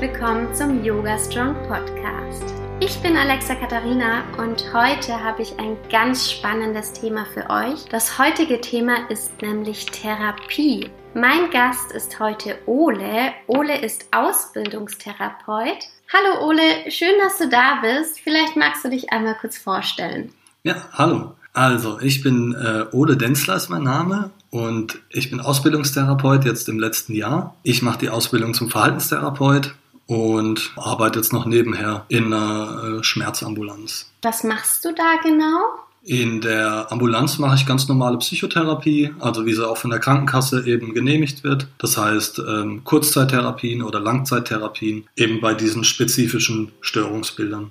willkommen zum Yoga Strong Podcast. Ich bin Alexa Katharina und heute habe ich ein ganz spannendes Thema für euch. Das heutige Thema ist nämlich Therapie. Mein Gast ist heute Ole. Ole ist Ausbildungstherapeut. Hallo Ole, schön, dass du da bist. Vielleicht magst du dich einmal kurz vorstellen. Ja, hallo. Also, ich bin äh, Ole Denzler ist mein Name und ich bin Ausbildungstherapeut jetzt im letzten Jahr. Ich mache die Ausbildung zum Verhaltenstherapeut und arbeite jetzt noch nebenher in einer äh, Schmerzambulanz. Was machst du da genau? In der Ambulanz mache ich ganz normale Psychotherapie, also wie sie auch von der Krankenkasse eben genehmigt wird. Das heißt ähm, Kurzzeittherapien oder Langzeittherapien eben bei diesen spezifischen Störungsbildern.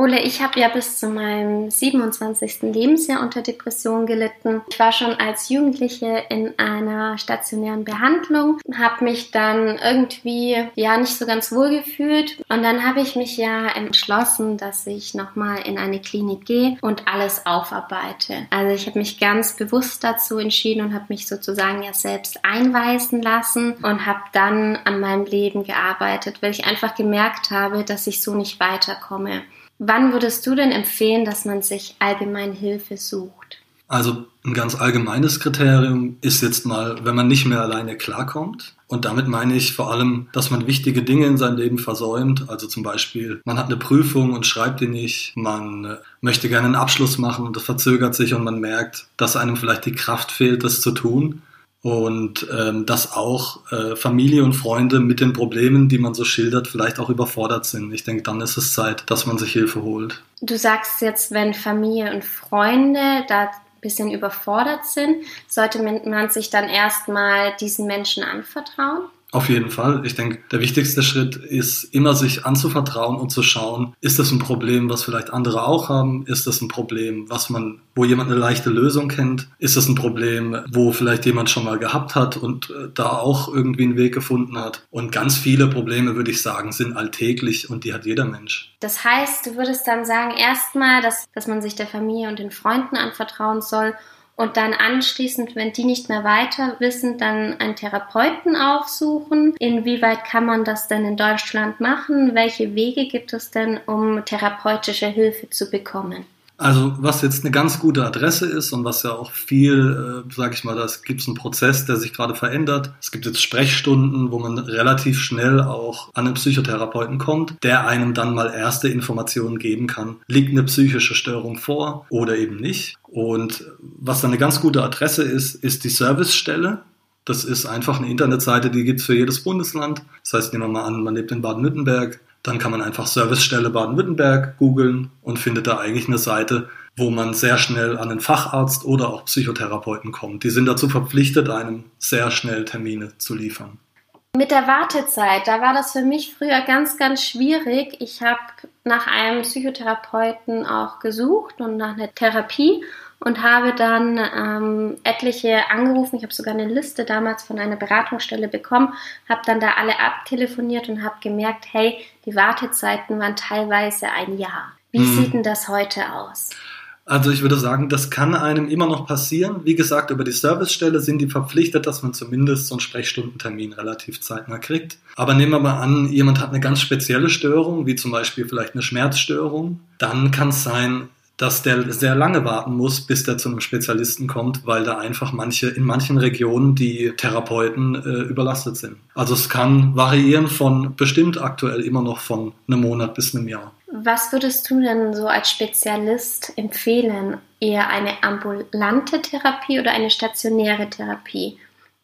Ole, ich habe ja bis zu meinem 27. Lebensjahr unter Depression gelitten. Ich war schon als Jugendliche in einer stationären Behandlung, habe mich dann irgendwie ja nicht so ganz wohl gefühlt und dann habe ich mich ja entschlossen, dass ich nochmal in eine Klinik gehe und alles aufarbeite. Also ich habe mich ganz bewusst dazu entschieden und habe mich sozusagen ja selbst einweisen lassen und habe dann an meinem Leben gearbeitet, weil ich einfach gemerkt habe, dass ich so nicht weiterkomme. Wann würdest du denn empfehlen, dass man sich allgemein Hilfe sucht? Also ein ganz allgemeines Kriterium ist jetzt mal, wenn man nicht mehr alleine klarkommt. Und damit meine ich vor allem, dass man wichtige Dinge in seinem Leben versäumt. Also zum Beispiel, man hat eine Prüfung und schreibt die nicht. Man äh, möchte gerne einen Abschluss machen und das verzögert sich und man merkt, dass einem vielleicht die Kraft fehlt, das zu tun und ähm, dass auch äh, Familie und Freunde mit den Problemen, die man so schildert, vielleicht auch überfordert sind. Ich denke, dann ist es Zeit, dass man sich Hilfe holt. Du sagst jetzt, wenn Familie und Freunde da ein bisschen überfordert sind, sollte man sich dann erstmal diesen Menschen anvertrauen? Auf jeden Fall. Ich denke, der wichtigste Schritt ist immer sich anzuvertrauen und zu schauen, ist das ein Problem, was vielleicht andere auch haben? Ist das ein Problem, was man, wo jemand eine leichte Lösung kennt? Ist das ein Problem, wo vielleicht jemand schon mal gehabt hat und äh, da auch irgendwie einen Weg gefunden hat? Und ganz viele Probleme, würde ich sagen, sind alltäglich und die hat jeder Mensch. Das heißt, du würdest dann sagen, erstmal, dass, dass man sich der Familie und den Freunden anvertrauen soll und dann anschließend, wenn die nicht mehr weiter wissen, dann einen Therapeuten aufsuchen. Inwieweit kann man das denn in Deutschland machen? Welche Wege gibt es denn, um therapeutische Hilfe zu bekommen? Also was jetzt eine ganz gute Adresse ist und was ja auch viel, äh, sage ich mal, da gibt es einen Prozess, der sich gerade verändert. Es gibt jetzt Sprechstunden, wo man relativ schnell auch an einen Psychotherapeuten kommt, der einem dann mal erste Informationen geben kann. Liegt eine psychische Störung vor oder eben nicht? Und was dann eine ganz gute Adresse ist, ist die Servicestelle. Das ist einfach eine Internetseite, die gibt es für jedes Bundesland. Das heißt, nehmen wir mal an, man lebt in Baden-Württemberg, dann kann man einfach Servicestelle Baden-Württemberg googeln und findet da eigentlich eine Seite, wo man sehr schnell an einen Facharzt oder auch Psychotherapeuten kommt. Die sind dazu verpflichtet, einem sehr schnell Termine zu liefern. Mit der Wartezeit, da war das für mich früher ganz, ganz schwierig. Ich habe nach einem Psychotherapeuten auch gesucht und nach einer Therapie und habe dann ähm, etliche angerufen. Ich habe sogar eine Liste damals von einer Beratungsstelle bekommen, habe dann da alle abtelefoniert und habe gemerkt, hey, die Wartezeiten waren teilweise ein Jahr. Wie hm. sieht denn das heute aus? Also ich würde sagen, das kann einem immer noch passieren. Wie gesagt, über die Servicestelle sind die verpflichtet, dass man zumindest so einen Sprechstundentermin relativ zeitnah kriegt. Aber nehmen wir mal an, jemand hat eine ganz spezielle Störung, wie zum Beispiel vielleicht eine Schmerzstörung. Dann kann es sein, dass der sehr lange warten muss, bis der zu einem Spezialisten kommt, weil da einfach manche in manchen Regionen die Therapeuten äh, überlastet sind. Also es kann variieren von bestimmt aktuell immer noch von einem Monat bis einem Jahr. Was würdest du denn so als Spezialist empfehlen? Eher eine ambulante Therapie oder eine stationäre Therapie?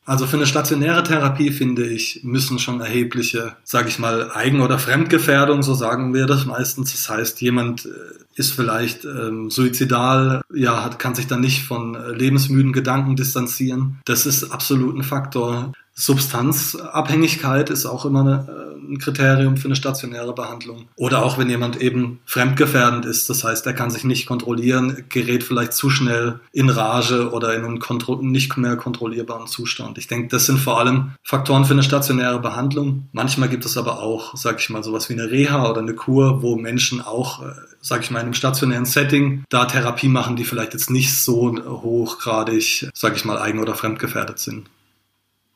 Also für eine stationäre Therapie finde ich, müssen schon erhebliche, sage ich mal, Eigen- oder Fremdgefährdung, so sagen wir das meistens. Das heißt, jemand äh, ist vielleicht ähm, suizidal, ja, hat, kann sich dann nicht von äh, lebensmüden Gedanken distanzieren. Das ist absolut ein Faktor. Substanzabhängigkeit ist auch immer eine, äh, ein Kriterium für eine stationäre Behandlung. Oder auch wenn jemand eben fremdgefährdend ist, das heißt, er kann sich nicht kontrollieren, gerät vielleicht zu schnell in Rage oder in einen nicht mehr kontrollierbaren Zustand. Ich denke, das sind vor allem Faktoren für eine stationäre Behandlung. Manchmal gibt es aber auch, sage ich mal, sowas wie eine Reha oder eine Kur, wo Menschen auch, äh, sage ich mal, in einem stationären Setting da Therapie machen, die vielleicht jetzt nicht so hochgradig, sage ich mal, eigen- oder fremdgefährdet sind.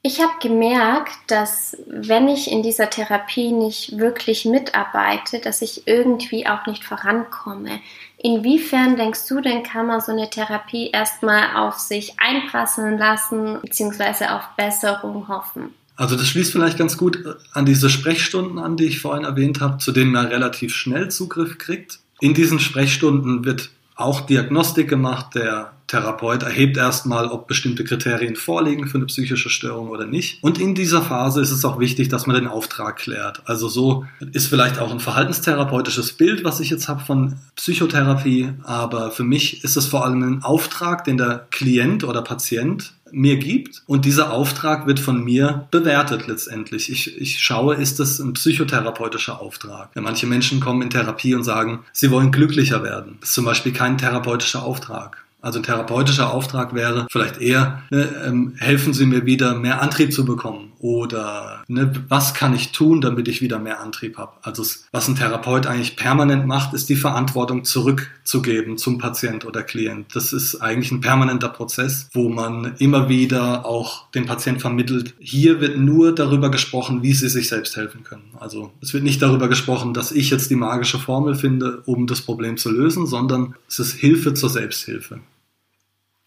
Ich habe gemerkt, dass wenn ich in dieser Therapie nicht wirklich mitarbeite, dass ich irgendwie auch nicht vorankomme. Inwiefern denkst du denn, kann man so eine Therapie erstmal auf sich einprasseln lassen, beziehungsweise auf Besserung hoffen? Also das schließt vielleicht ganz gut an diese Sprechstunden an, die ich vorhin erwähnt habe, zu denen man relativ schnell Zugriff kriegt. In diesen Sprechstunden wird auch Diagnostik gemacht. Der Therapeut erhebt erstmal, ob bestimmte Kriterien vorliegen für eine psychische Störung oder nicht. Und in dieser Phase ist es auch wichtig, dass man den Auftrag klärt. Also so ist vielleicht auch ein verhaltenstherapeutisches Bild, was ich jetzt habe von Psychotherapie. Aber für mich ist es vor allem ein Auftrag, den der Klient oder Patient mir gibt und dieser Auftrag wird von mir bewertet letztendlich. Ich, ich schaue, ist das ein psychotherapeutischer Auftrag? Ja, manche Menschen kommen in Therapie und sagen, sie wollen glücklicher werden. Das ist zum Beispiel kein therapeutischer Auftrag. Also ein therapeutischer Auftrag wäre vielleicht eher, ne, ähm, helfen Sie mir wieder mehr Antrieb zu bekommen oder ne, was kann ich tun, damit ich wieder mehr Antrieb habe. Also was ein Therapeut eigentlich permanent macht, ist die Verantwortung zurückzugeben zum Patient oder Klient. Das ist eigentlich ein permanenter Prozess, wo man immer wieder auch den Patient vermittelt. Hier wird nur darüber gesprochen, wie sie sich selbst helfen können. Also es wird nicht darüber gesprochen, dass ich jetzt die magische Formel finde, um das Problem zu lösen, sondern es ist Hilfe zur Selbsthilfe.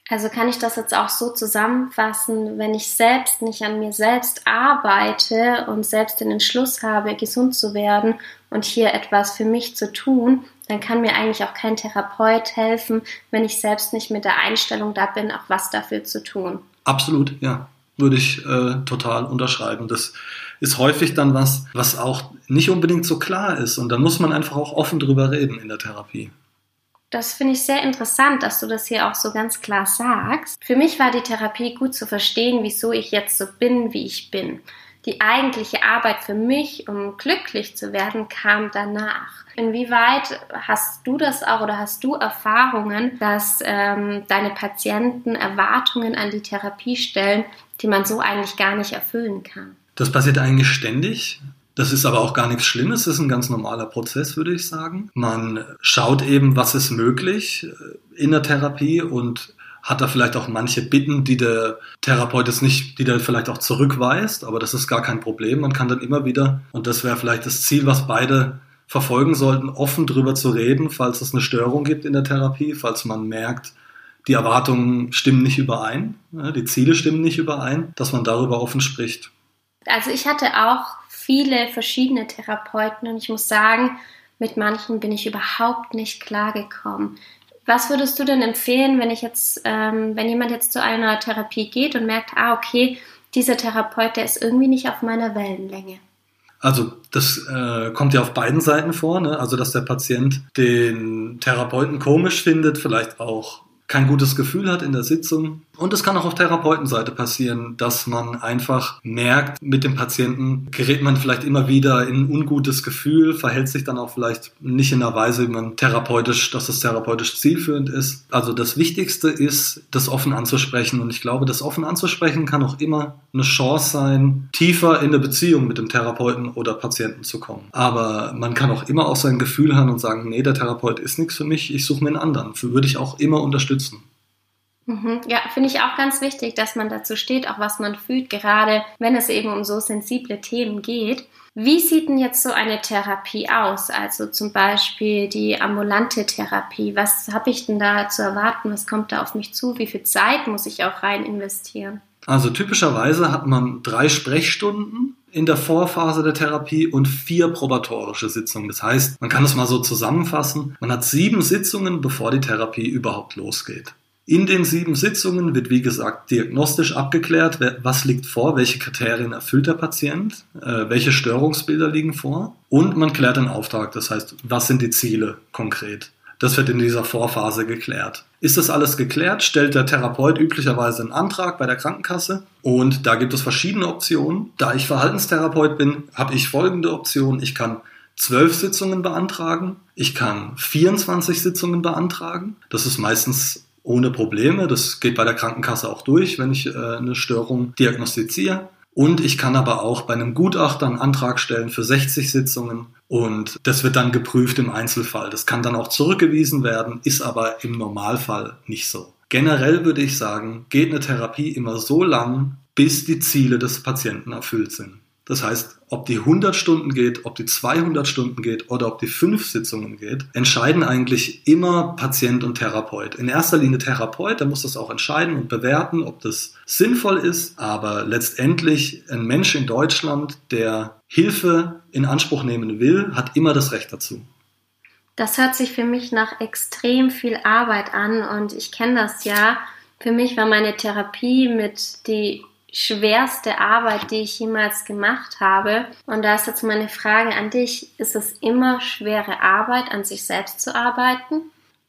Also kann ich das jetzt auch so zusammenfassen, wenn ich selbst nicht an mir selbst arbeite und selbst den Entschluss habe, gesund zu werden und hier etwas für mich zu tun, dann kann mir eigentlich auch kein Therapeut helfen, wenn ich selbst nicht mit der Einstellung da bin, auch was dafür zu tun. Absolut, ja. Würde ich äh, total unterschreiben. Das ist häufig dann was, was auch nicht unbedingt so klar ist. Und da muss man einfach auch offen drüber reden in der Therapie. Das finde ich sehr interessant, dass du das hier auch so ganz klar sagst. Für mich war die Therapie gut zu verstehen, wieso ich jetzt so bin, wie ich bin. Die eigentliche Arbeit für mich, um glücklich zu werden, kam danach. Inwieweit hast du das auch oder hast du Erfahrungen, dass ähm, deine Patienten Erwartungen an die Therapie stellen, die man so eigentlich gar nicht erfüllen kann? Das passiert eigentlich ständig. Das ist aber auch gar nichts Schlimmes, das ist ein ganz normaler Prozess, würde ich sagen. Man schaut eben, was ist möglich äh, in der Therapie und hat da vielleicht auch manche Bitten, die der Therapeut jetzt nicht, die der vielleicht auch zurückweist, aber das ist gar kein Problem. Man kann dann immer wieder, und das wäre vielleicht das Ziel, was beide verfolgen sollten, offen drüber zu reden, falls es eine Störung gibt in der Therapie, falls man merkt, die Erwartungen stimmen nicht überein, die Ziele stimmen nicht überein, dass man darüber offen spricht. Also ich hatte auch viele verschiedene Therapeuten und ich muss sagen, mit manchen bin ich überhaupt nicht klargekommen. Was würdest du denn empfehlen, wenn ich jetzt, ähm, wenn jemand jetzt zu einer Therapie geht und merkt, ah, okay, dieser Therapeut, der ist irgendwie nicht auf meiner Wellenlänge? Also das äh, kommt ja auf beiden Seiten vor, ne? also dass der Patient den Therapeuten komisch findet, vielleicht auch kein gutes Gefühl hat in der Sitzung. Und es kann auch auf Therapeutenseite passieren, dass man einfach merkt, mit dem Patienten gerät man vielleicht immer wieder in ein ungutes Gefühl, verhält sich dann auch vielleicht nicht in einer Weise, wie man therapeutisch, dass es therapeutisch zielführend ist. Also das Wichtigste ist, das offen anzusprechen. Und ich glaube, das offen anzusprechen kann auch immer eine Chance sein, tiefer in eine Beziehung mit dem Therapeuten oder Patienten zu kommen. Aber man kann auch immer auf sein Gefühl hören und sagen, nee, der Therapeut ist nichts für mich, ich suche mir einen anderen. Für würde ich auch immer unterstützen unterstützen. Mhm. Ja, finde ich auch ganz wichtig, dass man dazu steht, auch was man fühlt, gerade wenn es eben um so sensible Themen geht. Wie sieht denn jetzt so eine Therapie aus? Also zum Beispiel die ambulante Therapie. Was habe ich denn da zu erwarten? Was kommt da auf mich zu? Wie viel Zeit muss ich auch rein investieren? Also typischerweise hat man drei Sprechstunden in der Vorphase der Therapie und vier probatorische Sitzungen. Das heißt, man kann es mal so zusammenfassen. Man hat sieben Sitzungen, bevor die Therapie überhaupt losgeht. In den sieben Sitzungen wird, wie gesagt, diagnostisch abgeklärt, was liegt vor, welche Kriterien erfüllt der Patient, äh, welche Störungsbilder liegen vor und man klärt den Auftrag, das heißt, was sind die Ziele konkret. Das wird in dieser Vorphase geklärt. Ist das alles geklärt, stellt der Therapeut üblicherweise einen Antrag bei der Krankenkasse und da gibt es verschiedene Optionen. Da ich Verhaltenstherapeut bin, habe ich folgende Option. Ich kann zwölf Sitzungen beantragen, ich kann 24 Sitzungen beantragen. Das ist meistens ohne Probleme. Das geht bei der Krankenkasse auch durch, wenn ich äh, eine Störung diagnostiziere. Und ich kann aber auch bei einem Gutachter einen Antrag stellen für 60 Sitzungen und das wird dann geprüft im Einzelfall. Das kann dann auch zurückgewiesen werden, ist aber im Normalfall nicht so. Generell würde ich sagen, geht eine Therapie immer so lang, bis die Ziele des Patienten erfüllt sind. Das heißt, ob die 100 Stunden geht, ob die 200 Stunden geht oder ob die 5 Sitzungen geht, entscheiden eigentlich immer Patient und Therapeut. In erster Linie Therapeut, der muss das auch entscheiden und bewerten, ob das sinnvoll ist. Aber letztendlich ein Mensch in Deutschland, der Hilfe in Anspruch nehmen will, hat immer das Recht dazu. Das hört sich für mich nach extrem viel Arbeit an und ich kenne das ja. Für mich war meine Therapie mit die schwerste Arbeit, die ich jemals gemacht habe. Und da ist jetzt meine Frage an dich. Ist es immer schwere Arbeit, an sich selbst zu arbeiten?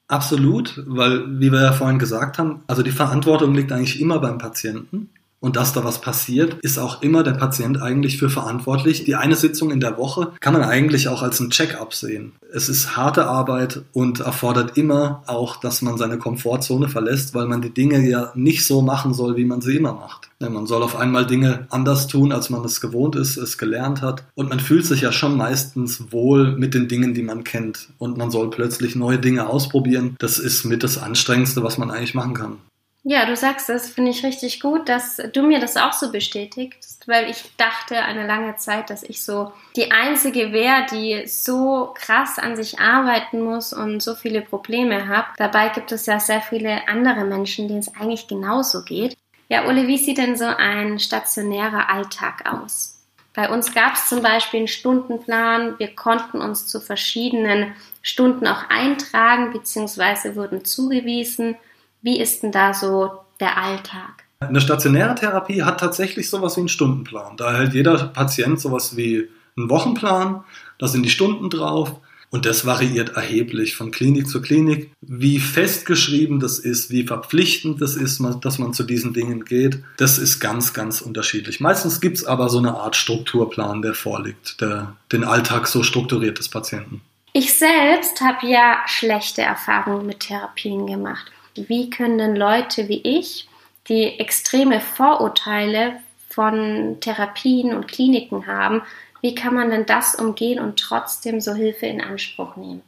Absolut, weil, wie wir ja vorhin gesagt haben, also die Verantwortung liegt eigentlich immer beim Patienten und dass da was passiert, ist auch immer der Patient eigentlich für verantwortlich. Die eine Sitzung in der Woche kann man eigentlich auch als ein Check-up sehen. Es ist harte Arbeit und erfordert immer auch, dass man seine Komfortzone verlässt, weil man die Dinge ja nicht so machen soll, wie man sie immer macht. Man soll auf einmal Dinge anders tun, als man es gewohnt ist, es gelernt hat. Und man fühlt sich ja schon meistens wohl mit den Dingen, die man kennt. Und man soll plötzlich neue Dinge ausprobieren. Das ist mit das Anstrengendste, was man eigentlich machen kann. Ja, du sagst es, finde ich richtig gut, dass du mir das auch so bestätigst, weil ich dachte eine lange Zeit, dass ich so die Einzige wäre, die so krass an sich arbeiten muss und so viele Probleme hat. Dabei gibt es ja sehr viele andere Menschen, denen es eigentlich genauso geht. Ja, Ole, wie sieht denn so ein stationärer Alltag aus? Bei uns gab es zum Beispiel einen Stundenplan. Wir konnten uns zu verschiedenen Stunden auch eintragen bzw. wurden zugewiesen. Wie ist denn da so der Alltag? Eine stationäre Therapie hat tatsächlich sowas wie einen Stundenplan. Da hält jeder Patient sowas wie einen Wochenplan, da sind die Stunden drauf und das variiert erheblich von Klinik zu Klinik. Wie festgeschrieben das ist, wie verpflichtend das ist, dass man zu diesen Dingen geht, das ist ganz, ganz unterschiedlich. Meistens gibt es aber so eine Art Strukturplan, der vorliegt, der den Alltag so strukturiert des Patienten. Ich selbst habe ja schlechte Erfahrungen mit Therapien gemacht wie können denn Leute wie ich, die extreme Vorurteile von Therapien und Kliniken haben, wie kann man denn das umgehen und trotzdem so Hilfe in Anspruch nehmen?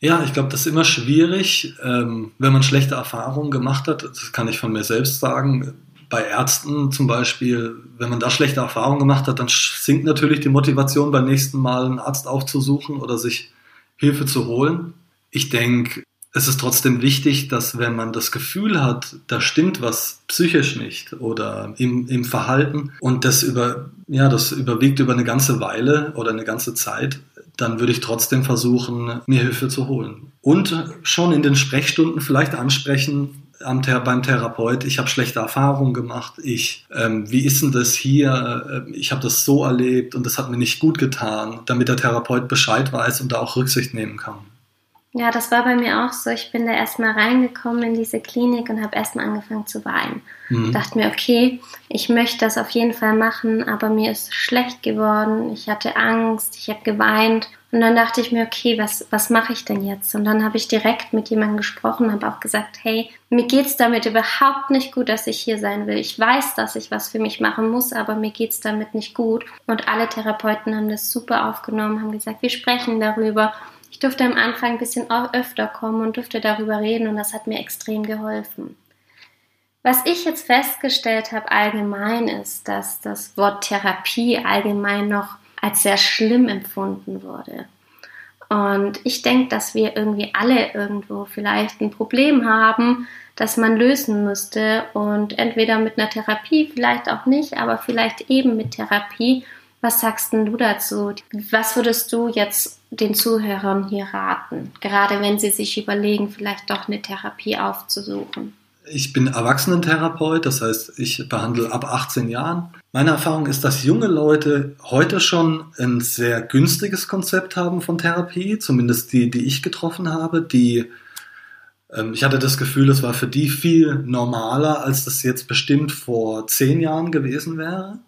Ja, ich glaube, das ist immer schwierig, ähm, wenn man schlechte Erfahrungen gemacht hat. Das kann ich von mir selbst sagen. Bei Ärzten zum Beispiel, wenn man da schlechte Erfahrungen gemacht hat, dann sinkt natürlich die Motivation, beim nächsten Mal einen Arzt aufzusuchen oder sich Hilfe zu holen. Ich denke, es ist trotzdem wichtig, dass wenn man das Gefühl hat, da stimmt was psychisch nicht oder im, im Verhalten und das über, ja, das überwiegt über eine ganze Weile oder eine ganze Zeit, dann würde ich trotzdem versuchen, mir Hilfe zu holen. Und schon in den Sprechstunden vielleicht ansprechen, am, beim Therapeut, ich habe schlechte Erfahrungen gemacht, ich, ähm, wie ist denn das hier, ich habe das so erlebt und das hat mir nicht gut getan, damit der Therapeut Bescheid weiß und da auch Rücksicht nehmen kann. Ja, das war bei mir auch so. Ich bin da erstmal reingekommen in diese Klinik und habe erstmal angefangen zu weinen. Mhm. Dachte mir, okay, ich möchte das auf jeden Fall machen, aber mir ist schlecht geworden. Ich hatte Angst, ich habe geweint. Und dann dachte ich mir, okay, was, was mache ich denn jetzt? Und dann habe ich direkt mit jemandem gesprochen, habe auch gesagt, hey, mir geht's damit überhaupt nicht gut, dass ich hier sein will. Ich weiß, dass ich was für mich machen muss, aber mir geht's damit nicht gut. Und alle Therapeuten haben das super aufgenommen, haben gesagt, wir sprechen darüber ich durfte am Anfang ein bisschen öfter kommen und durfte darüber reden und das hat mir extrem geholfen. Was ich jetzt festgestellt habe allgemein ist, dass das Wort Therapie allgemein noch als sehr schlimm empfunden wurde. Und ich denke, dass wir irgendwie alle irgendwo vielleicht ein Problem haben, das man lösen müsste und entweder mit einer Therapie, vielleicht auch nicht, aber vielleicht eben mit Therapie. Was sagst denn du dazu? Was würdest du jetzt den Zuhörern hier raten, gerade wenn sie sich überlegen, vielleicht doch eine Therapie aufzusuchen? Ich bin Erwachsenentherapeut, das heißt, ich behandle ab 18 Jahren. Meine Erfahrung ist, dass junge Leute heute schon ein sehr günstiges Konzept haben von Therapie, zumindest die, die ich getroffen habe, die ähm, ich hatte das Gefühl, es war für die viel normaler, als das jetzt bestimmt vor zehn Jahren gewesen wäre.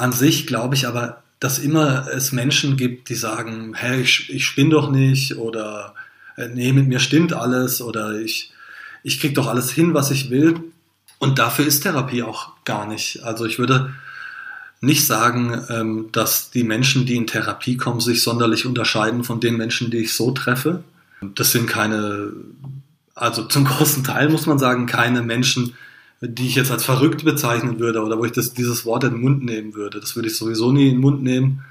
An sich glaube ich aber, dass immer es Menschen gibt, die sagen, hey, ich, ich spinne doch nicht oder äh, nee, mit mir stimmt alles oder ich, ich krieg doch alles hin, was ich will. Und dafür ist Therapie auch gar nicht. Also ich würde nicht sagen, ähm, dass die Menschen, die in Therapie kommen, sich sonderlich unterscheiden von den Menschen, die ich so treffe. Das sind keine, also zum großen Teil muss man sagen, keine Menschen, die ich jetzt als verrückt bezeichnen würde oder wo ich das, dieses Wort in den Mund nehmen würde. Das würde ich sowieso nie in den Mund nehmen.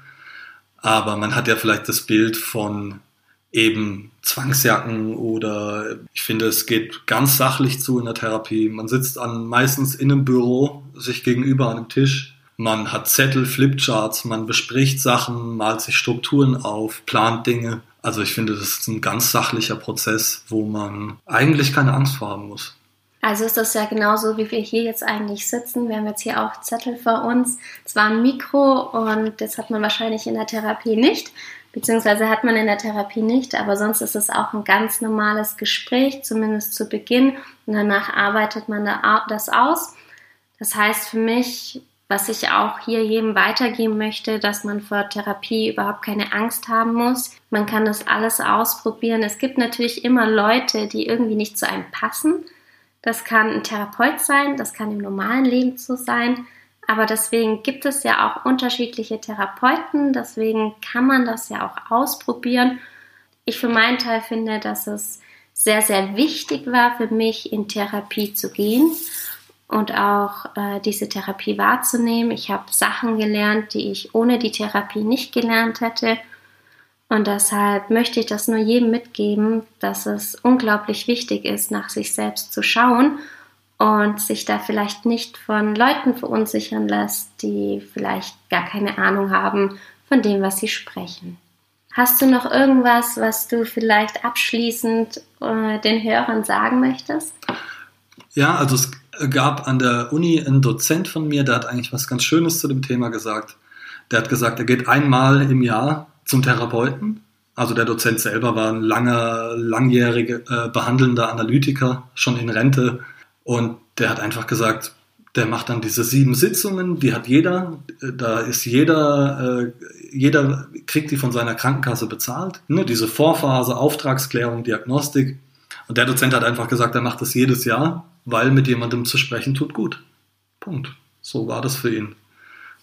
Aber man hat ja vielleicht das Bild von eben Zwangsjacken oder ich finde, es geht ganz sachlich zu in der Therapie. Man sitzt an, meistens in einem Büro, sich gegenüber an einem Tisch. Man hat Zettel, Flipcharts, man bespricht Sachen, malt sich Strukturen auf, plant Dinge. Also ich finde, das ist ein ganz sachlicher Prozess, wo man eigentlich keine Angst vor haben muss. Also ist das ja genauso, wie wir hier jetzt eigentlich sitzen. Wir haben jetzt hier auch Zettel vor uns. Es war ein Mikro und das hat man wahrscheinlich in der Therapie nicht, beziehungsweise hat man in der Therapie nicht, aber sonst ist es auch ein ganz normales Gespräch, zumindest zu Beginn. Und danach arbeitet man das aus. Das heißt für mich, was ich auch hier jedem weitergeben möchte, dass man vor Therapie überhaupt keine Angst haben muss. Man kann das alles ausprobieren. Es gibt natürlich immer Leute, die irgendwie nicht zu einem passen. Das kann ein Therapeut sein, das kann im normalen Leben so sein. Aber deswegen gibt es ja auch unterschiedliche Therapeuten, deswegen kann man das ja auch ausprobieren. Ich für meinen Teil finde, dass es sehr, sehr wichtig war für mich, in Therapie zu gehen und auch äh, diese Therapie wahrzunehmen. Ich habe Sachen gelernt, die ich ohne die Therapie nicht gelernt hätte. Und deshalb möchte ich das nur jedem mitgeben, dass es unglaublich wichtig ist, nach sich selbst zu schauen und sich da vielleicht nicht von Leuten verunsichern lässt, die vielleicht gar keine Ahnung haben von dem, was sie sprechen. Hast du noch irgendwas, was du vielleicht abschließend äh, den Hörern sagen möchtest? Ja, also es gab an der Uni einen Dozent von mir, der hat eigentlich was ganz Schönes zu dem Thema gesagt. Der hat gesagt, er geht einmal im Jahr zum Therapeuten. Also der Dozent selber war ein langer, langjähriger äh, behandelnder Analytiker, schon in Rente. Und der hat einfach gesagt, der macht dann diese sieben Sitzungen, die hat jeder, da ist jeder, äh, jeder kriegt die von seiner Krankenkasse bezahlt. Ne? Diese Vorphase, Auftragsklärung, Diagnostik. Und der Dozent hat einfach gesagt, er macht das jedes Jahr, weil mit jemandem zu sprechen tut gut. Punkt. So war das für ihn.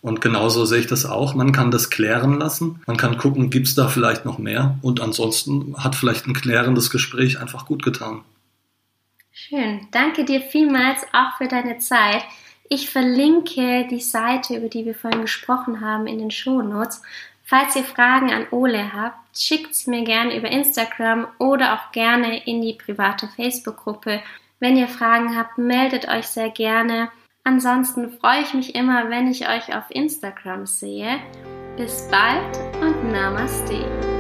Und genauso sehe ich das auch. Man kann das klären lassen. Man kann gucken, gibt es da vielleicht noch mehr? Und ansonsten hat vielleicht ein klärendes Gespräch einfach gut getan. Schön. Danke dir vielmals auch für deine Zeit. Ich verlinke die Seite, über die wir vorhin gesprochen haben, in den Shownotes. Falls ihr Fragen an Ole habt, schickt sie mir gerne über Instagram oder auch gerne in die private Facebook-Gruppe. Wenn ihr Fragen habt, meldet euch sehr gerne. Ansonsten freue ich mich immer, wenn ich euch auf Instagram sehe. Bis bald und Namaste.